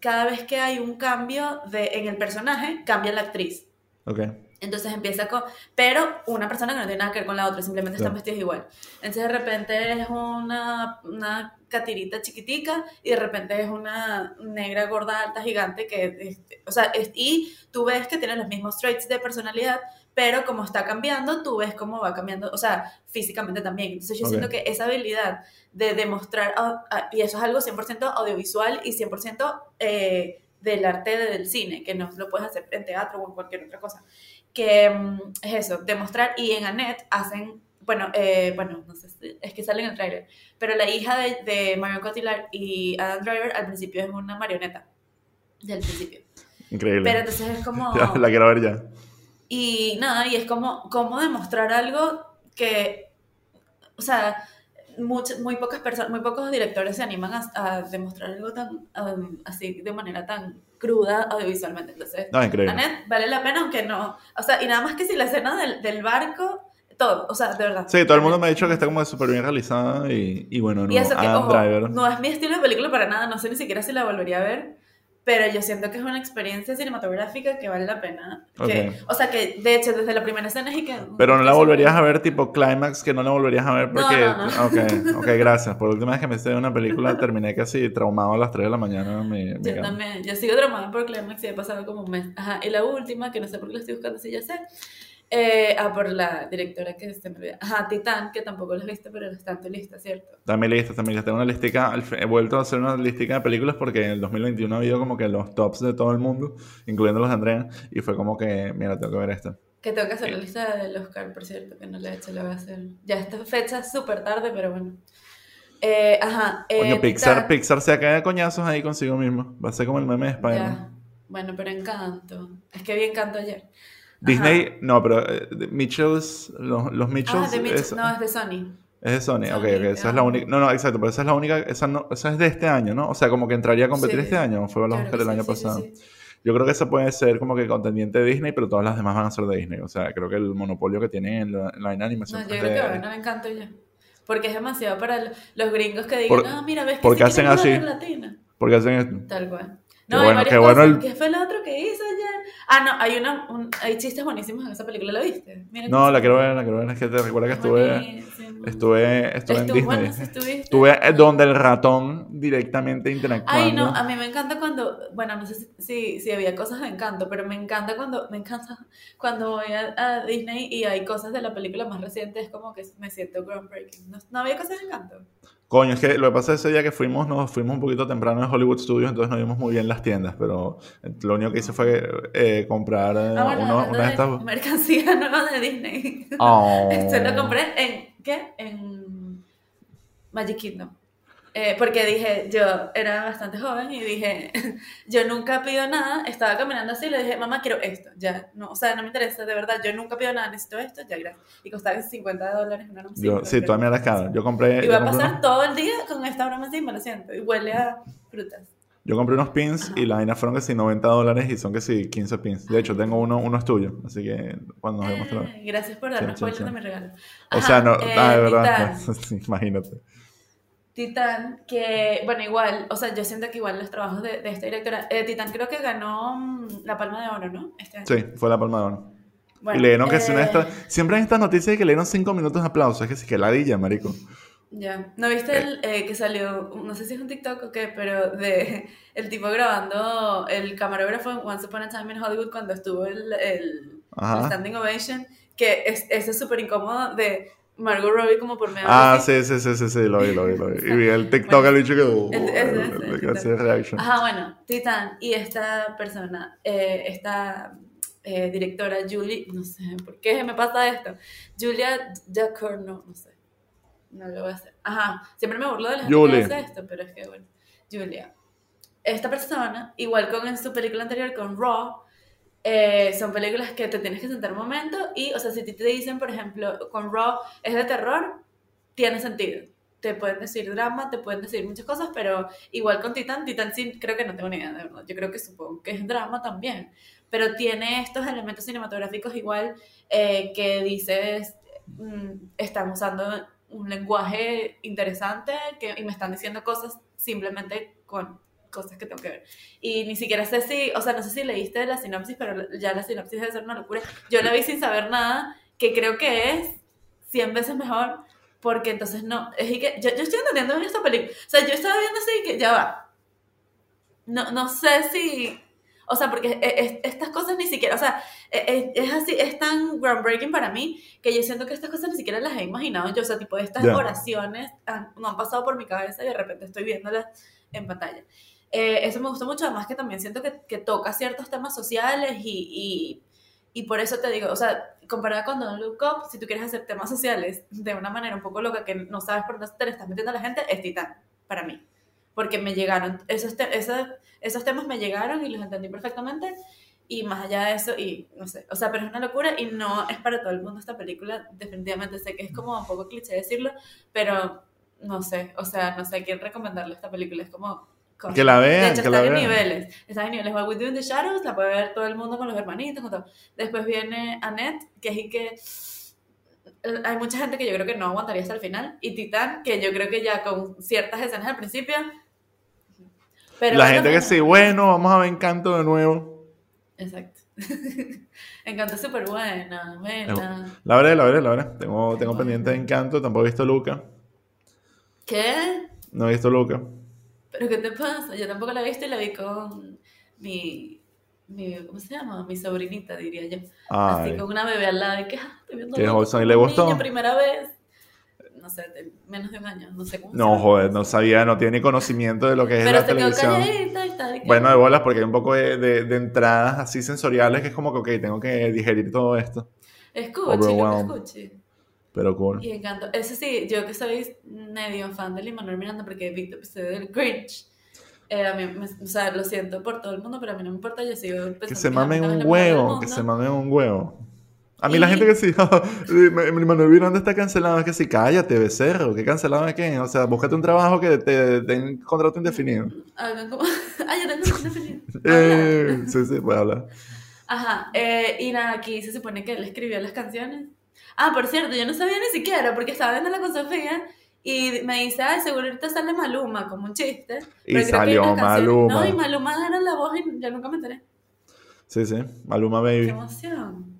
cada vez que hay un cambio de, en el personaje, cambia la actriz. Ok. Entonces empieza con, pero una persona que no tiene nada que ver con la otra, simplemente están Claro. vestidos igual. Entonces de repente es una, una catirita chiquitica y de repente es una negra gorda alta gigante que, este, o sea, es- y tú ves que tiene los mismos traits de personalidad, pero como está cambiando, tú ves cómo va cambiando, o sea, físicamente también. Entonces yo Ok. siento que esa habilidad de demostrar, ah, ah, y eso es algo 100% audiovisual y 100% eh, del arte del cine, que no lo puedes hacer en teatro o en cualquier otra cosa que mm, es eso, demostrar, y en Annette hacen bueno, eh, bueno, no sé, si- es que sale en el trailer, pero la hija de, de Marion Cotillard y Adam Driver al principio es una marioneta, del principio. Increíble. Pero entonces es como... Ya, la quiero ver ya. Y nada, y es como, como demostrar algo que, o sea, much- muy pocas personas, muy pocos directores se animan a, a demostrar algo tan, um, así, de manera tan cruda audiovisualmente. Entonces, No, increíble. vale la pena, aunque no, o sea, y nada más que si la escena del, del barco, todo, o sea, de verdad. Sí, todo el mundo me ha dicho que está como súper bien realizada y, y bueno, no, Y eso que, ojo, no es mi estilo de película para nada, no sé ni siquiera si la volvería a ver, pero yo siento que es una experiencia cinematográfica que vale la pena. Que. O sea, que de hecho desde la primera escena es que... Pero no la volverías a ver tipo Climax, que no la volverías a ver porque... no, no. Ok, ok, gracias. Por última vez que me hice una película terminé casi traumado a las 3 de la mañana. mi- mi Yo cama. también, yo sigo traumada por Climax y he pasado como un mes. Ajá, y la última, que no sé por qué la estoy buscando, si ya sé. Eh, ah, por la directora que se me olvida. Ajá, Titán, que tampoco la has visto, pero está en tu lista, ¿cierto? También lista, también lista. Tengo una listica, he vuelto a hacer una listica de películas porque en el 2021 ha habido como que los tops de todo el mundo, incluyendo los de Andrea, y fue como que, mira, tengo que ver esta. Que tengo que hacer la lista del Oscar, por cierto, que no la he hecho, la voy a hacer. Ya esta fecha es súper tarde, pero bueno. Eh, ajá. Eh, Coño, Pixar, Titán, Pixar se cae de coñazos ahí consigo mismo. Va a ser como el meme de Spider-Man. Bueno, pero Encanto. Es que vi Encanto ayer. Disney, no, pero eh, Mitchells, los, los Mitchells, Ah, de Mitchell. es, No, es de Sony. es de Sony. Sony, ok, ok, esa es la ah. única. No, no, exacto, pero esa es la única. Esa, no, esa es de este año, ¿no? O sea, como que entraría a competir Sí. este año, fue los Claro Oscar que del año sí, pasado. sí. Yo creo que esa puede ser como que contendiente de Disney, pero todas las demás van a ser de Disney. O sea, creo que el monopolio que tienen en la, en la animación. No, yo creo que de- va a ganar Encanto ya. Porque es demasiado para los gringos que digan, ah, mira, ves que porque sí hacen así. Porque hacen esto. Tal cual. Qué No, hay bueno, qué bueno el- ¿Qué fue lo otro que hizo ayer? Ah, no, hay, una, un- hay chistes buenísimos en esa película, ¿lo viste? Mira No, la quiero ver, la quiero ver. Es que te recuerda que estuve, estuve, estuve en Disney. bueno, sí estuviste. Estuve eh, donde el ratón directamente interactuando. Ay, no, a mí me encanta cuando, bueno, no sé si, si, si había cosas de encanto, pero me encanta cuando, me encanta cuando voy a, a Disney y hay cosas de la película más reciente, es como que me siento groundbreaking. ¿No, no había cosas de encanto? Coño, es que lo que pasa ese día que fuimos, nos fuimos un poquito temprano en Hollywood Studios, entonces no vimos muy bien las tiendas, pero lo único que hice fue eh, comprar eh, Ah, bueno, uno- una de estas... mercancía nueva de Disney. Oh. Este lo compré en, ¿qué? En Magic Kingdom. Eh, porque dije, yo era bastante joven y dije, yo nunca pido nada, estaba caminando así y le dije, mamá, quiero esto, ya, no, o sea, no me interesa, de verdad, yo nunca pido nada, necesito esto, ya, gracias. Y costaba 50 dólares una broma Yo, sí, pero- todavía era caro. Yo compré, Y va a pasar unos, todo el día con esta broma así, me lo siento, y huele a frutas. yo compré unos pins y la vaina fueron que sí 90 dólares y son que sí 15 pins. De hecho, tengo uno, uno es tuyo, así que cuando nos vemos Eh, gracias por darme Sí, sí, sí. de mi regalo. O Ajá, sea, no, eh, ah, de verdad, sí, imagínate. Titán, que, bueno, igual, o sea, yo siento que igual los trabajos de, de esta directora, eh, Titán creo que ganó mm, la Palma de Oro, ¿no? Este año. Sí, fue la palma de oro. Bueno, y leyeron que si una eh, estas... Siempre en estas noticias de que le dieron 5 minutos de aplauso. Es que sí, que ladilla, marico. Ya, ¿no viste el eh, que salió, no sé si es un TikTok o qué, pero de el tipo grabando el camarógrafo en Once Upon a Time in Hollywood cuando estuvo el, el, el. Standing Ovation, que es, ese es súper incómodo de Margot Robbie como por medio Ah, sí, sí, sí, sí, sí, lo vi, lo vi, lo vi. Y vi el TikTok Bueno, al bicho que... uh, el hacía reaction. Ajá, bueno, Titán y esta persona, eh, esta eh, directora Julie, no sé por qué me pasa esto, Julia Ducournau, no sé, no lo voy a hacer. Ajá, siempre me burlo de la gente que hace esto, pero es que bueno, Julia. Esta persona, igual con en su película anterior, con Raw, eh, son películas que te tienes que sentar un momento y, o sea, si te dicen, por ejemplo, con Raw es de terror, tiene sentido. Te pueden decir drama, te pueden decir muchas cosas, pero igual con Titan, Titan sí creo que no tengo ni idea, de verdad. Yo creo que supongo que es drama también, pero tiene estos elementos cinematográficos igual eh, que dices, mm, están usando un lenguaje interesante que, y me están diciendo cosas simplemente con cosas que tengo que ver. Y ni siquiera sé si, o sea, no sé si leíste la sinopsis, pero ya la sinopsis debe ser una locura. Yo la vi sin saber nada, que creo que es 100 veces mejor, porque entonces no, es que yo, yo estoy entendiendo en esta película. O sea, yo estaba viendo así que ya va. No, no sé si, o sea, porque es- es- estas cosas ni siquiera, o sea, es, es así, es tan groundbreaking para mí que yo siento que estas cosas ni siquiera las he imaginado yo, o sea, tipo estas Ya. oraciones han- no han pasado por mi cabeza y de repente estoy viéndolas en pantalla. Eh, eso me gustó mucho, además que también siento que, que toca ciertos temas sociales y, y, Y por eso te digo, o sea, comparada con Don't Look Up, si tú quieres hacer temas sociales de una manera un poco loca que no sabes por dónde te le estás metiendo a la gente, es Titán, para mí. Porque me llegaron, esos, te- esos, esos temas me llegaron y los entendí perfectamente. Y más allá de eso, y no sé, o sea, pero es una locura y no es para todo el mundo esta película. Definitivamente sé que es como un poco cliché decirlo, pero no sé, o sea, no sé a quién recomendarle esta película. Es como. Que la vean, De hecho, que está la en vean. niveles. Está en niveles. What We Do in the Shadows la puede ver todo el mundo con los hermanitos. con todo. Después viene Annette, que es y que. eh, Hay mucha gente que yo creo que no aguantaría hasta el final. Y Titán, que yo creo que ya con ciertas escenas al principio. Pero la gente que sí, bueno, vamos a ver Encanto de nuevo. Exacto. Encanto es súper buena. Vela. La veré, la veré, la veré. Tengo, tengo Bueno. pendiente de Encanto, tampoco he visto Luca. ¿Qué? No he visto Luca. ¿Pero qué te pasa? Yo tampoco la he visto y la vi con mi, mi ¿cómo se llama? Mi sobrinita, diría yo. Así Ay. con una bebé al lado y que, ah, estoy viendo Qué wholesome. ¿Y le gustó? niño primera vez. No sé, de menos de un año, no sé cómo No, joder, no sabía, no tiene conocimiento de lo que es Pero la se quedó calladita y tal. y Bueno, de bolas, porque hay un poco de, de- de entradas así sensoriales que es como que, ok, tengo que digerir todo esto. Escuche, overwhelmed. escuche. Pero cool. Y Encanto. Ese sí, yo que soy medio fan de Lin-Manuel Miranda porque vi tu episodio del Grinch. eh, a mí, me- o sea, lo siento por todo el mundo, pero a mí no me importa, yo sigo Que pensando se mi mamen es un la huevo, que se mamen un huevo. A mí la Y- gente que sí, Manuel Miranda está cancelado, es que sí, cállate, becerro, ¿qué cancelado de qué? O sea, búscate un trabajo que te den contrato indefinido. Hagan como. ah, ya tengo un definido. Eh, sí, sí, puede hablar. Ajá, eh, y nada, aquí se supone que él escribió las canciones. Ah, por cierto, yo no sabía ni siquiera porque estaba viéndola con Sofía y me dice, ay, seguro ahorita sale Maluma, como un chiste. Y Pero creo que salió Maluma. No, y Maluma era la voz y yo nunca me enteré. Sí, sí, Maluma Qué Baby. emoción.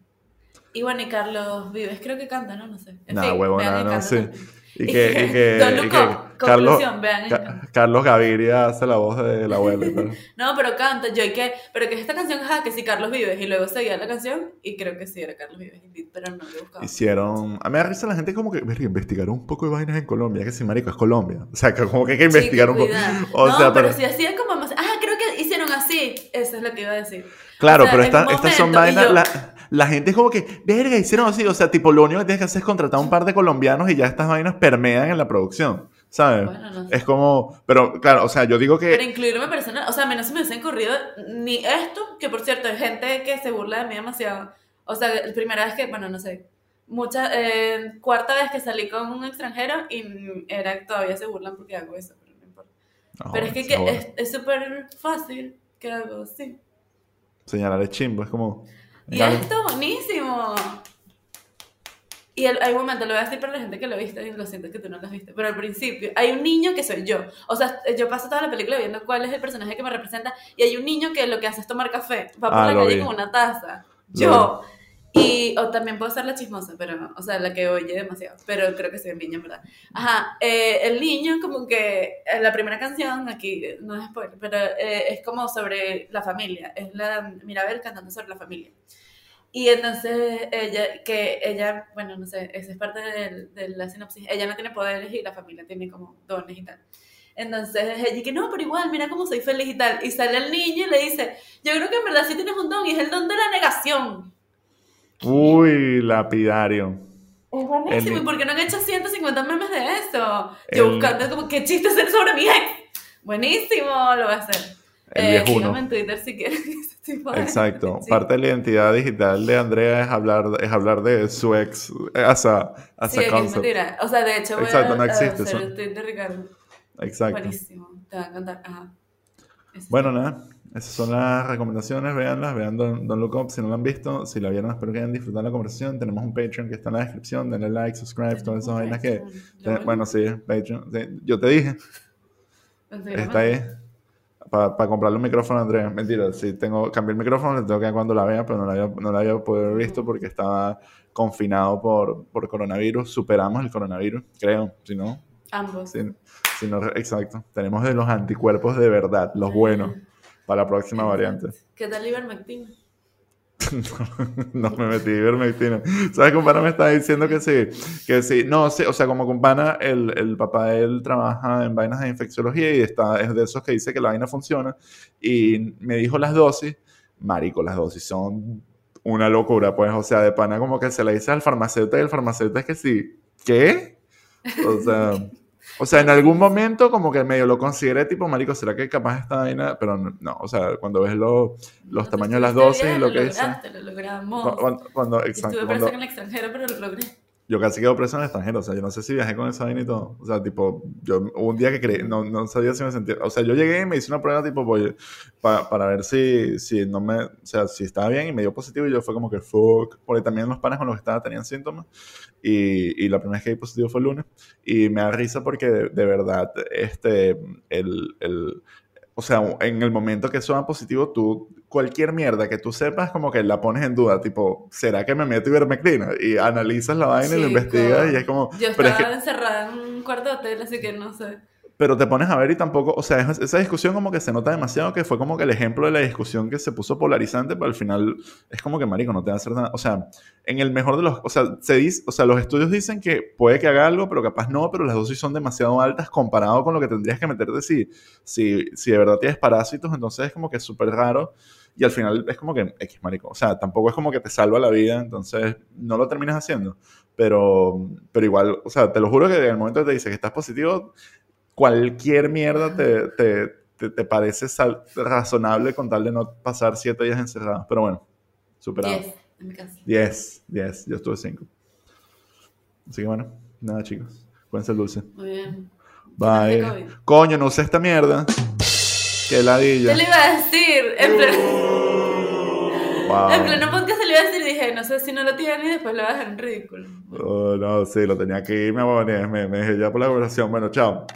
Y bueno, y Carlos Vives creo que canta, ¿no? No sé. En Nah, fin, no, sí. también. Y que, y que, Don't y que. Carlos, vean Ca-. Carlos Gaviria hace la voz de la abuela y tal. No, pero canta, yo y que, pero que es esta canción, ajá, que sí, Carlos Vives, y luego seguía la canción, y creo que sí era Carlos Vives, pero no lo buscaba. Hicieron. A mí me da risa la gente como que. Investigaron un poco de vainas en Colombia. Que sí, marico, es Colombia. O sea, que como que hay que investigar un poco. O sea, pero, pero. si hacían como más. Ah, creo que hicieron así. Eso es lo que iba a decir. Claro, O sea, pero esta- estas son vainas. yo- La, la gente es como que. Verga, hicieron así. O sea, tipo, lo único que tienes que hacer es contratar a un par de colombianos y ya estas vainas permean en la producción. ¿Sabes? Bueno, no sé. Es como. Pero claro, o sea, yo digo que. Pero incluirme personal, o sea, a mí no se me hubiese ocurrido ni esto, que por cierto, hay gente que se burla de mí demasiado. O sea, la primera vez que, bueno, no sé, mucha, eh, cuarta vez que salí con un extranjero y era todavía se burlan porque hago eso, pero no importa. No, pero es que, que es súper fácil que hago, sí. Señalar es chimbo, es como. Y Dale. esto buenísimo. Y el- hay un momento, lo voy a decir para la gente que lo viste, y lo siento que tú no lo has visto, pero al principio hay un niño que soy yo. O sea, yo paso toda la película viendo cuál es el personaje que me representa y hay un niño que lo que hace es tomar café. Va por Ah, la calle vi. con una taza. Lo Yo. Y, o también puedo ser la chismosa, pero no, o sea, la que oye demasiado, pero creo que soy en verdad. Ajá, eh, el niño como que, en la primera canción, aquí eh, no es spoiler, pero eh, es como sobre la familia, es la Mirabel cantando sobre la familia. Y entonces ella, que ella, bueno, no sé, esa es parte del- de, la sinopsis, ella no tiene poderes y la familia tiene como dones y tal. Entonces ella dice, no, pero igual, mira cómo soy feliz y tal. Y sale el niño y le dice, yo creo que en verdad sí tienes un don y es el don de la negación. Uy, lapidario. Es buenísimo, El- ¿y por qué no han hecho 150 memes de eso? Yo El- buscando como qué chiste hacer sobre mi ex. Buenísimo, lo voy a hacer. El Eh, en Twitter si tipo de- Exacto. Sí. Parte de la identidad digital de Andrea es hablar, es hablar de su ex eh, as a, as Sí, a que es concept. mentira. O sea, de hecho voy Exacto, a, no a existe hacer eso. el tweet de Ricardo. Exacto. Buenísimo, te va a encantar. Ajá. Eso Bueno, nada. Esas son las recomendaciones. Véanlas. Vean Don't, Don't Look Up si no la han visto. Si la vieron, espero que hayan disfrutado la conversación. Tenemos un Patreon que está en la descripción. Denle like, subscribe, todas esas vainas que. Lo Bueno, sí, Patreon. Sí, Yo te dije. Está ahí. Para comprarle un micrófono a Andrea. Mentira, si tengo, cambié el micrófono, le tengo que dar cuando la vea, pero no la había, no la había podido haber visto porque estaba confinado por, por coronavirus. Superamos el coronavirus, creo. Si no, Ambos. si, si no, exacto. Tenemos de los anticuerpos de verdad, los buenos, para la próxima variante. ¿Qué tal Ivermectina? no me metí ivermectina. ¿Sabes que un pana me estaba diciendo que sí? Que sí. No, sí, o sea, como un pana, el, el papá de él trabaja en vainas de infecciología y está, es de esos que dice que la vaina funciona. Y me dijo las dosis. Marico, las dosis son una locura, pues, o sea, de pana como que se le dice al farmacéutico y el farmacéutico es que sí, ¿qué? O sea, o sea, en algún momento como que medio lo consideré tipo, marico, ¿será que capaz esta vaina? Pero no, no, o sea, cuando ves lo- los tamaños de las dosis, Bien, lo que lograste, Lo logramos. Cuando, cuando, exacto, Estuve cuando- presa en el extranjero, pero lo logré. yo casi quedo preso en el extranjero, o sea, yo no sé si viajé con esa vaina y todo. O sea, tipo, yo hubo un día que creí, no, no sabía si me sentía. O sea, yo llegué y me hice una prueba, tipo, voy, pa- para ver si, si no me. O sea, si estaba bien y me dio positivo y yo fue como que fuck. Porque también los panas con los que estaba tenían síntomas. Y, y la primera vez que di positivo fue el lunes. Y me da risa porque de, de verdad, este, el, el. O sea, en el momento que suena positivo, tú, cualquier mierda que tú sepas, como que la pones en duda, tipo, ¿será que me meto ivermectina? Y analizas la vaina y lo investigas y es como, Yo pero estaba es que, encerrada en un cuarto de hotel, así que no sé. Pero te pones a ver y tampoco, o sea, es- esa discusión como que se nota demasiado que fue como que el ejemplo de la discusión que se puso polarizante, pero al final es como que, marico, no te va a hacer nada, o sea, en el mejor de los, o sea, se dice, o sea, los estudios dicen que puede que haga algo, pero capaz no, pero las dosis son demasiado altas comparado con lo que tendrías que meterte si, si, si de verdad tienes parásitos, entonces es como que es súper raro. Y al final es como que, X, marico. O sea, tampoco es como que te salva la vida, entonces no lo terminas haciendo. Pero, pero igual, o sea, te lo juro que en el momento que te dice que estás positivo, cualquier mierda te, te, te, te parece sal- razonable con tal de no pasar siete días encerrado. Pero bueno, superado. 10 en mi casa. 10, 10, yo estuve 5. Así que bueno, nada chicos, cuídense el dulce. Muy bien. Bye. Coño, no usé esta mierda. Qué ladilla. Te lo iba a decir. En pleno, Wow. en pleno podcast te lo iba a decir y dije, no sé si no lo tiene y después lo vas a dejar en ridículo. Oh, no, sí, lo tenía que ir, me, me, me dejé ya por la conversación. Bueno, chao.